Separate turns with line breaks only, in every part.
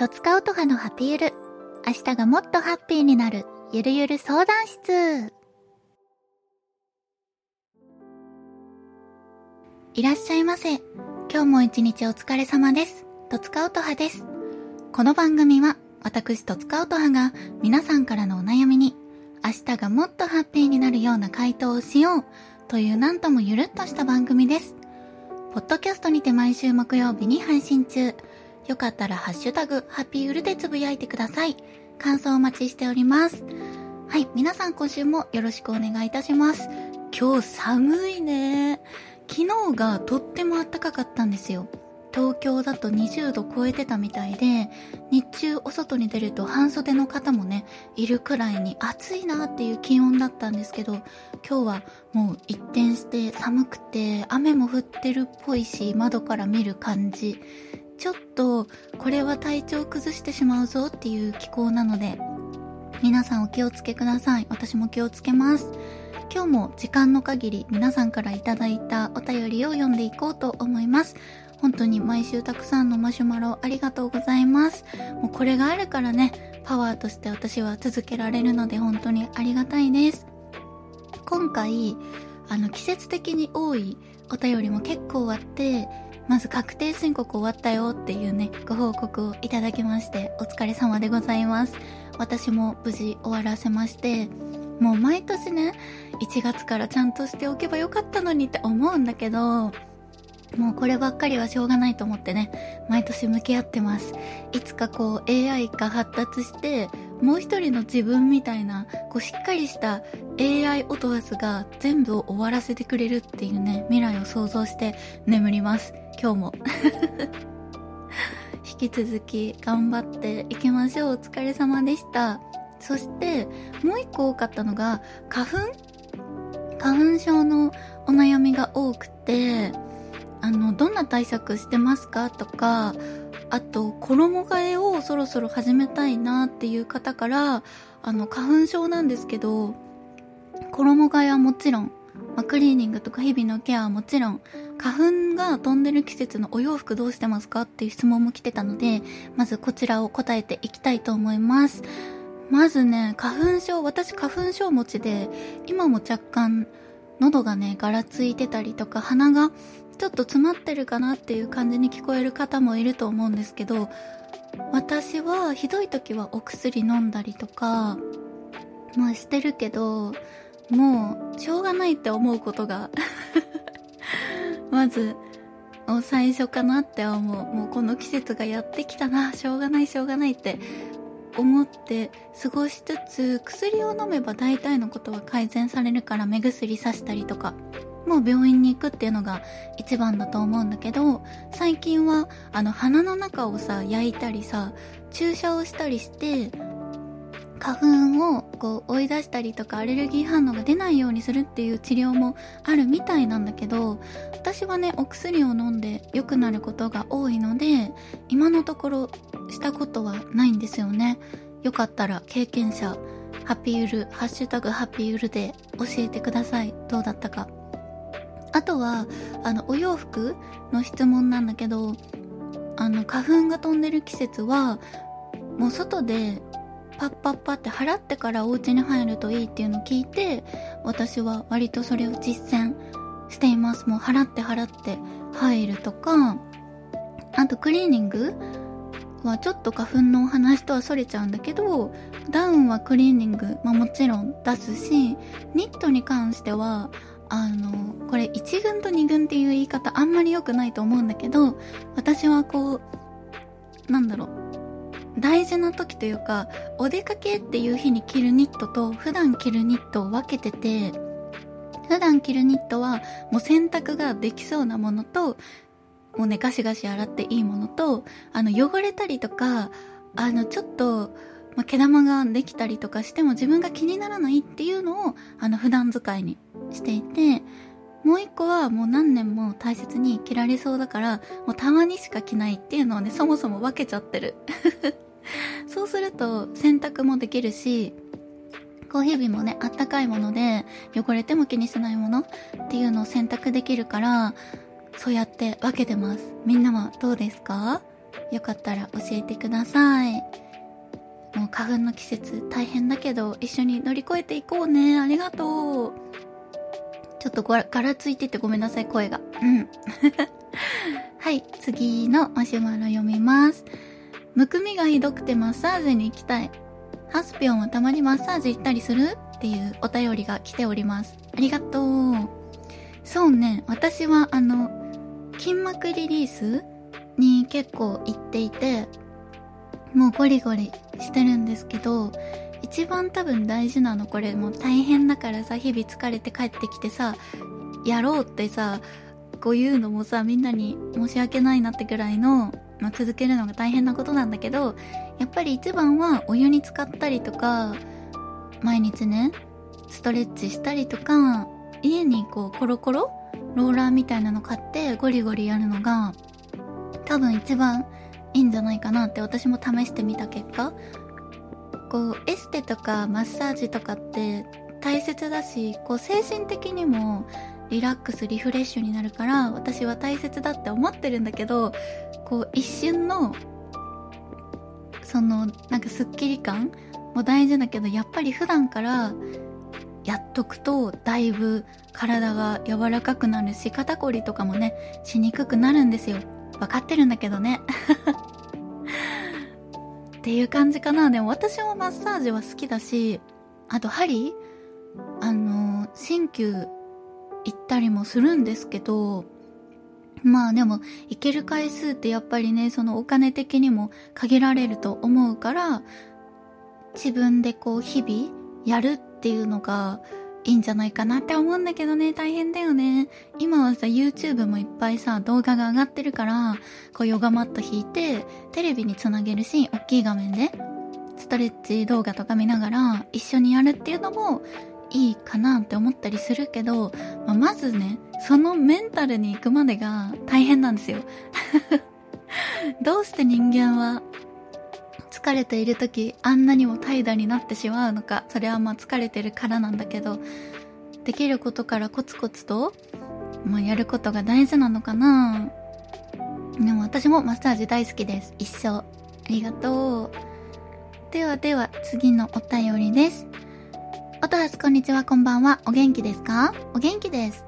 とつかうとはのハピゆる。明日がもっとハッピーになる、ゆるゆる相談室。いらっしゃいませ。今日も一日お疲れ様です。とつかうとはです。この番組は、私とつかうとはが皆さんからのお悩みに、明日がもっとハッピーになるような回答をしようというなんともゆるっとした番組です。ポッドキャストにて毎週木曜日に配信中。よかったらハッシュタグ、ハッピーウルでつぶやいてください。感想お待ちしております。はい、皆さん今週もよろしくお願いいたします。今日寒いね。昨日がとっても暖かかったんですよ。東京だと20度超えてたみたいで、日中お外に出ると半袖の方もね、いるくらいに暑いなっていう気温だったんですけど、今日はもう一転して寒くて雨も降ってるっぽいし、窓から見る感じ。ちょっとこれは体調崩してしまうぞっていう気候なので、皆さんお気をつけください。私も気をつけます。今日も時間の限り皆さんからいただいたお便りを読んでいこうと思います。本当に毎週たくさんのマシュマロありがとうございます。もうこれがあるからね、パワーとして私は続けられるので本当にありがたいです。今回、あの季節的に多いお便りも結構あって、まず確定申告終わったよっていうね、ご報告をいただきまして、お疲れ様でございます。私も無事終わらせまして、もう毎年ね、1月からちゃんとしておけばよかったのにって思うんだけど、もうこればっかりはしょうがないと思ってね、毎年向き合ってます。いつかこう AI が発達して、もう一人の自分みたいな、こうしっかりした AI オトワスが全部を終わらせてくれるっていうね、未来を想像して眠ります。今日も。引き続き頑張っていきましょう。お疲れ様でした。そして、もう一個多かったのが、花粉？花粉症のお悩みが多くて、あの、どんな対策してますか？とか、あと、衣替えをそろそろ始めたいなっていう方から、あの、花粉症なんですけど、衣替えはもちろん、まあ、クリーニングとか日々のケアはもちろん、花粉が飛んでる季節のお洋服どうしてますかっていう質問も来てたので、まずこちらを答えていきたいと思います。まずね、花粉症、私花粉症持ちで、今も若干、喉がね、ガラついてたりとか、鼻がちょっと詰まってるかなっていう感じに聞こえる方もいると思うんですけど、私はひどい時はお薬飲んだりとか、まあしてるけど、もう、しょうがないって思うことが、まず、最初かなって思う。もうこの季節がやってきたな、しょうがないしょうがないって思って過ごしつつ、薬を飲めば大体のことは改善されるから目薬さしたりとか、もう病院に行くっていうのが一番だと思うんだけど、最近はあの鼻の中をさ、焼いたりさ、注射をしたりして、花粉をこう追い出したりとかアレルギー反応が出ないようにするっていう治療もあるみたいなんだけど私はねお薬を飲んで良くなることが多いので今のところしたことはないんですよね。よかったら経験者ハッピーウルハッシュタグハッピーウルで教えてください。どうだったか。あとはあのお洋服の質問なんだけどあの花粉が飛んでる季節はもう外でパッパッパって払ってからお家に入るといいっていうのを聞いて私は割とそれを実践しています。もう払って払って入るとかあとクリーニングはちょっと花粉のお話とはそれちゃうんだけどダウンはクリーニング、まあ、もちろん出すしニットに関してはあのこれ1軍と2軍っていう言い方あんまり良くないと思うんだけど私はこうなんだろう。大事な時というか、お出かけっていう日に着るニットと普段着るニットを分けてて、普段着るニットはもう洗濯ができそうなものと、もうね、ガシガシ洗っていいものと、あの、汚れたりとか、あの、ちょっと、まあ、毛玉ができたりとかしても自分が気にならないっていうのを、あの、普段使いにしていて、もう一個はもう何年も大切に着られそうだから、もうたまにしか着ないっていうのをね、そもそも分けちゃってる。そうすると洗濯もできるし、コーヒー日もね、あったかいもので、汚れても気にしないものっていうのを選択できるから、そうやって分けてます。みんなはどうですか？よかったら教えてください。もう花粉の季節大変だけど、一緒に乗り越えていこうね。ありがとう。ちょっとガラついててごめんなさい、声が。うん。はい、次のマシュマロ読みます。むくみがひどくてマッサージに行きたい。ハスピョンはたまにマッサージ行ったりする？っていうお便りが来ております。ありがとう。そうね、私はあの、筋膜リリースに結構行っていて、もうゴリゴリしてるんですけど、一番多分大事なのこれもう大変だからさ、日々疲れて帰ってきてさ、やろうってさ、こういうのもさ、みんなに申し訳ないなってぐらいの、まあ、続けるのが大変なことなんだけど、やっぱり一番はお湯に浸かったりとか、毎日ね、ストレッチしたりとか、家にこうコロコロローラーみたいなの買ってゴリゴリやるのが、多分一番いいんじゃないかなって私も試してみた結果、こう、エステとかマッサージとかって大切だし、こう精神的にもリラックス、リフレッシュになるから私は大切だって思ってるんだけど、こう一瞬の、その、なんかスッキリ感も大事だけど、やっぱり普段からやっとくとだいぶ体が柔らかくなるし、肩こりとかもね、しにくくなるんですよ。わかってるんだけどね。っていう感じかな。でも私もマッサージは好きだし、あと針あの、鍼灸行ったりもするんですけど、まあでも、行ける回数ってやっぱりね、そのお金的にも限られると思うから、自分でこう日々やるっていうのがいいんじゃないかなって思うんだけどね、大変だよね。今はさ、YouTube もいっぱいさ、動画が上がってるから、こうヨガマット引いて、テレビにつなげるし、大きい画面で、ストレッチ動画とか見ながら、一緒にやるっていうのも、いいかなって思ったりするけど、まあ、まずね、そのメンタルに行くまでが大変なんですよ。どうして人間は疲れている時あんなにも怠惰になってしまうのかそれはまあ疲れてるからなんだけどできることからコツコツと、まあ、やることが大事なのかな。でも私もマッサージ大好きです。一生。ありがとう。ではでは次のお便りです。音はすこんにちは。こんばんは。お元気ですか？お元気です。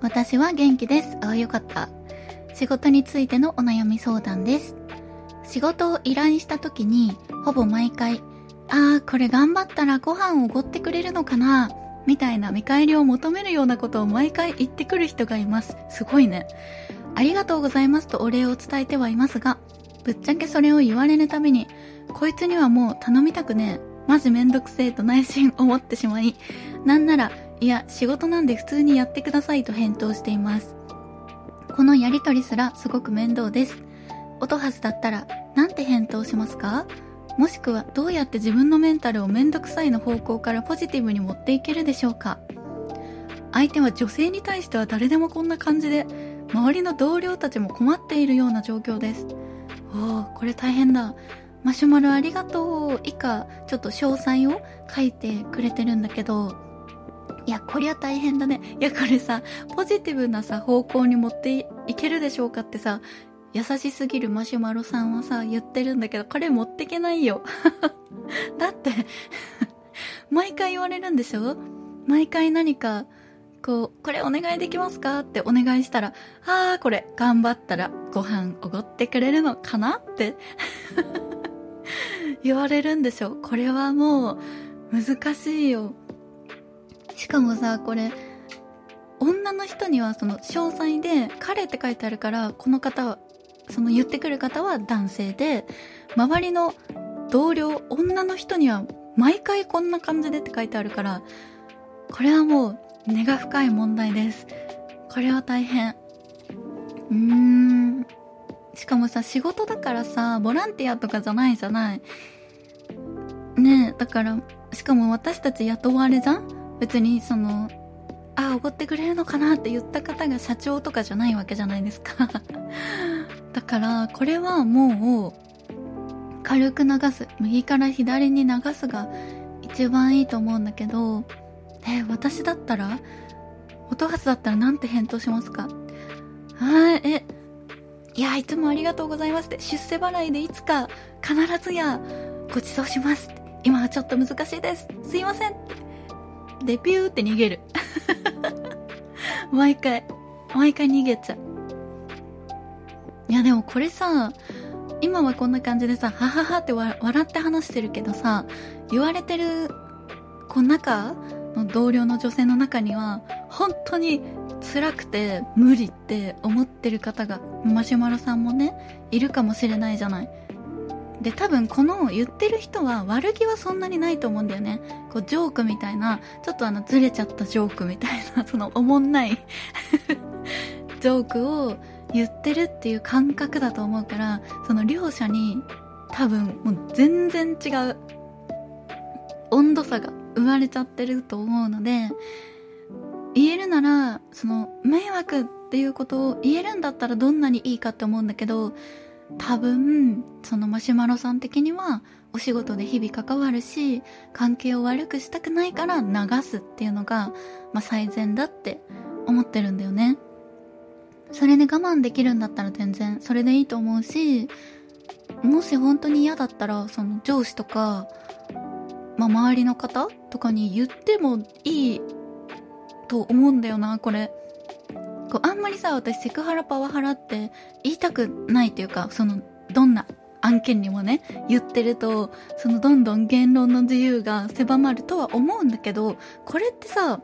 私は元気です。ああよかった。仕事についてのお悩み相談です。仕事を依頼した時に、ほぼ毎回、ああ、これ頑張ったらご飯をおごってくれるのかな?みたいな見返りを求めるようなことを毎回言ってくる人がいます。すごいね。ありがとうございますとお礼を伝えてはいますが、ぶっちゃけそれを言われるたびに、こいつにはもう頼みたくねえ。マジめんどくせえと内心思ってしまい、なんなら、いや、仕事なんで普通にやってくださいと返答しています。このやりとりすらすごく面倒です。音はずだったら、なんて返答しますか？もしくはどうやって自分のメンタルをめんどくさいの方向からポジティブに持っていけるでしょうか？相手は女性に対しては誰でもこんな感じで、周りの同僚たちも困っているような状況です。おお、これ大変だ。マシュマロありがとう。以下、ちょっと詳細を書いてくれてるんだけど、いや、こりゃ大変だね。いや、これさ、ポジティブなさ、方向に持っていけるでしょうかってさ、優しすぎるマシュマロさんはさ、言ってるんだけど、これ持ってけないよ。だって毎回言われるんでしょ？毎回何か、こう、これお願いできますか？ってお願いしたら、あー、これ頑張ったらご飯おごってくれるのかな？って。言われるんでしょ？これはもう難しいよ。しかもさ、これ、女の人にはその詳細で彼って書いてあるからこの方はその言ってくる方は男性で、周りの同僚、女の人には毎回こんな感じでって書いてあるから、これはもう根が深い問題です。これは大変。うーん。しかもさ、仕事だからさ、ボランティアとかじゃないじゃない。ねえ、だから、しかも私たち雇われじゃん？別にその、あ、おごってくれるのかなって言った方が社長とかじゃないわけじゃないですかだからこれはもう軽く流す右から左に流すが一番いいと思うんだけどえ私だったら音発だったらなんて返答しますか？はいえいや、いつもありがとうございますって、出世払いでいつか必ずやご馳走します今はちょっと難しいです。すいませんって。で、ピューって逃げる。毎回、毎回逃げちゃう。いや、でもこれさ、今はこんな感じでさ、はははって笑って話してるけどさ、言われてる、この中の同僚の女性の中には、本当に辛くて無理って思ってる方が、マシュマロさんもね、いるかもしれないじゃない。で、多分この言ってる人は悪気はそんなにないと思うんだよね。こう、ジョークみたいな、ちょっとあの、ずれちゃったジョークみたいな、その、おもんないジョークを言ってるっていう感覚だと思うから、その両者に多分もう全然違う温度差が生まれちゃってると思うので、言えるなら、その、迷惑っていうことを言えるんだったらどんなにいいかって思うんだけど、多分、そのマシュマロさん的には、お仕事で日々関わるし、関係を悪くしたくないから流すっていうのが、まあ、最善だって思ってるんだよね。それで我慢できるんだったら全然それでいいと思うし、もし本当に嫌だったら、その上司とか、まあ、周りの方とかに言ってもいいと思うんだよな、これ。こう、あんまりさ、私セクハラパワハラって言いたくないというか、その、どんな案件にもね、言ってると、そのどんどん言論の自由が狭まるとは思うんだけど、これってさ、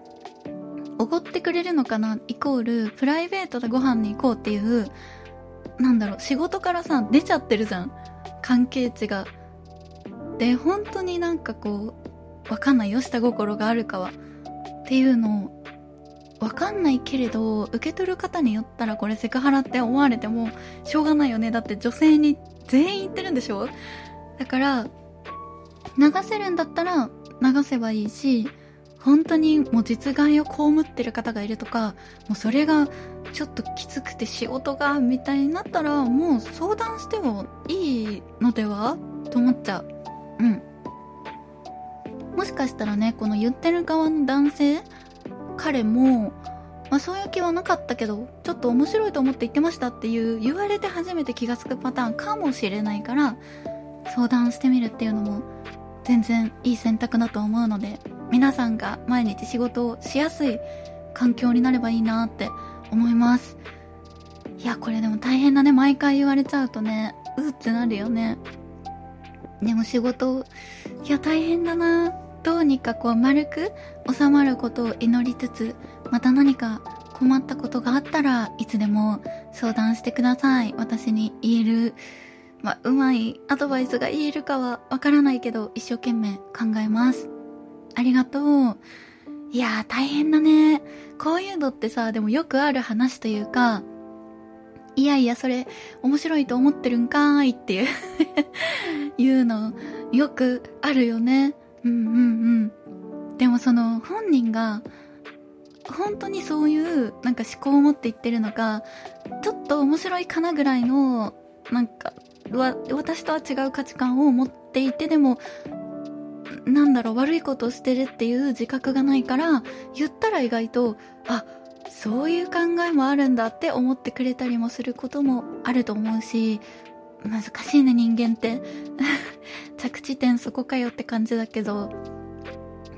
おごってくれるのかな？イコール、プライベートでご飯に行こうっていう、なんだろう、仕事からさ、出ちゃってるじゃん。関係値が。で、本当になんかこう、わかんないよ、下心があるかは。っていうのをわかんないけれど、受け取る方によったらこれセクハラって思われてもしょうがないよね。だって女性に全員言ってるんでしょ？だから、流せるんだったら流せばいいし、本当にもう実害を被ってる方がいるとか、もうそれがちょっときつくて仕事が、みたいになったら、もう相談してもいいのではと思っちゃう。うん。もしかしたらね、この言ってる側の男性彼も、まあ、そういう気はなかったけど、ちょっと面白いと思って言ってましたっていう言われて初めて気がつくパターンかもしれないから、相談してみるっていうのも全然いい選択だと思うので、皆さんが毎日仕事をしやすい環境になればいいなって思います。いや、これでも大変だね。毎回言われちゃうとね、うーってなるよね。でも仕事、いや、大変だな。どうにかこう丸く収まることを祈りつつ、また何か困ったことがあったらいつでも相談してください。私に言える、まあ、うまいアドバイスが言えるかはわからないけど、一生懸命考えます。ありがとう。いやー大変だね。こういうのってさ、でもよくある話というか、いやいや、それ、面白いと思ってるんかーいっていう いうの、よくあるよね。うんうんうん。でもその本人が本当にそういうなんか思考を持って言ってるのか、ちょっと面白いかなぐらいのなんかわ私とは違う価値観を持っていてでもなんだろう悪いことをしてるっていう自覚がないから言ったら意外とあそういう考えもあるんだって思ってくれたりもすることもあると思うし難しいね人間って。着地点そこかよって感じだけど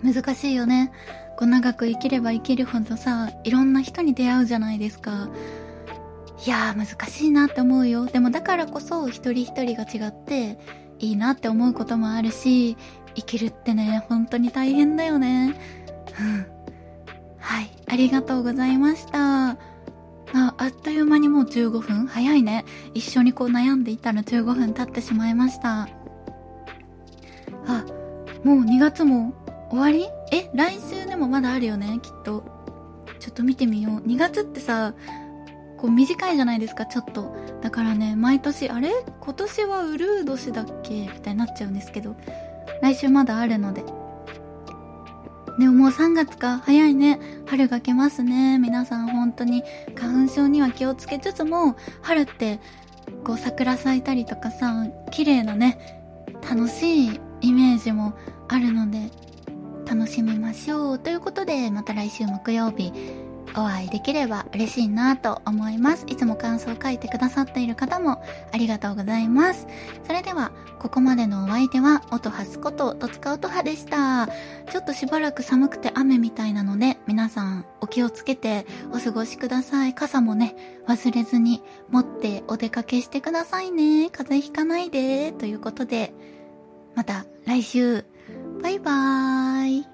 難しいよね。こう長く生きれば生きるほどさいろんな人に出会うじゃないですか。いやー難しいなって思うよ。でもだからこそ一人一人が違っていいなって思うこともあるし生きるってね本当に大変だよねうん はいありがとうございましたあ、あっという間にもう15分早いね。一緒にこう悩んでいたら15分経ってしまいました。あ、もう2月も終わり？え、来週でもまだあるよね、きっと。ちょっと見てみよう。2月ってさ、こう短いじゃないですか、ちょっと。だからね、毎年、あれ？今年はウルー年だっけ？みたいになっちゃうんですけど、来週まだあるので、でももう3月か。早いね。春が来ますね。皆さん本当に花粉症には気をつけつつも、春って、こう桜咲いたりとかさ、綺麗なね、楽しいイメージもあるので、楽しみましょう。ということで、また来週木曜日、お会いできれば嬉しいなと思います。いつも感想を書いてくださっている方もありがとうございます。それでは、ここまでのお相手は、音はすこと、とつか音はでした。ちょっとしばらく寒くて雨みたいなので、皆さんお気をつけてお過ごしください。傘もね、忘れずに持ってお出かけしてくださいね。風邪ひかないで。ということで、また来週、バイバーイ。